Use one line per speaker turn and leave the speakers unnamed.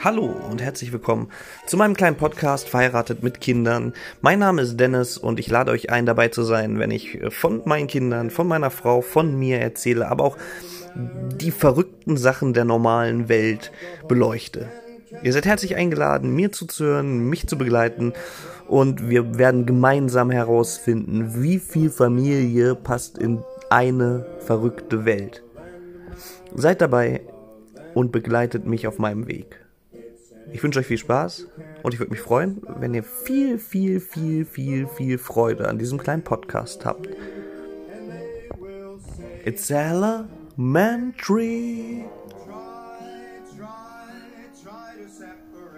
Hallo und herzlich willkommen zu meinem kleinen Podcast Verheiratet mit Kindern. Mein Name ist Dennis und ich lade euch ein, dabei zu sein, wenn ich von meinen Kindern, von meiner Frau, von mir erzähle, aber auch die verrückten Sachen der normalen Welt beleuchte. Ihr seid herzlich eingeladen, mir zuzuhören, mich zu begleiten und wir werden gemeinsam herausfinden, wie viel Familie passt in eine verrückte Welt. Seid dabei und begleitet mich auf meinem Weg. Ich wünsche euch viel Spaß und ich würde mich freuen, wenn ihr viel, viel, viel, viel, viel Freude an diesem kleinen Podcast habt. It's elementary. Try, try, try to separate.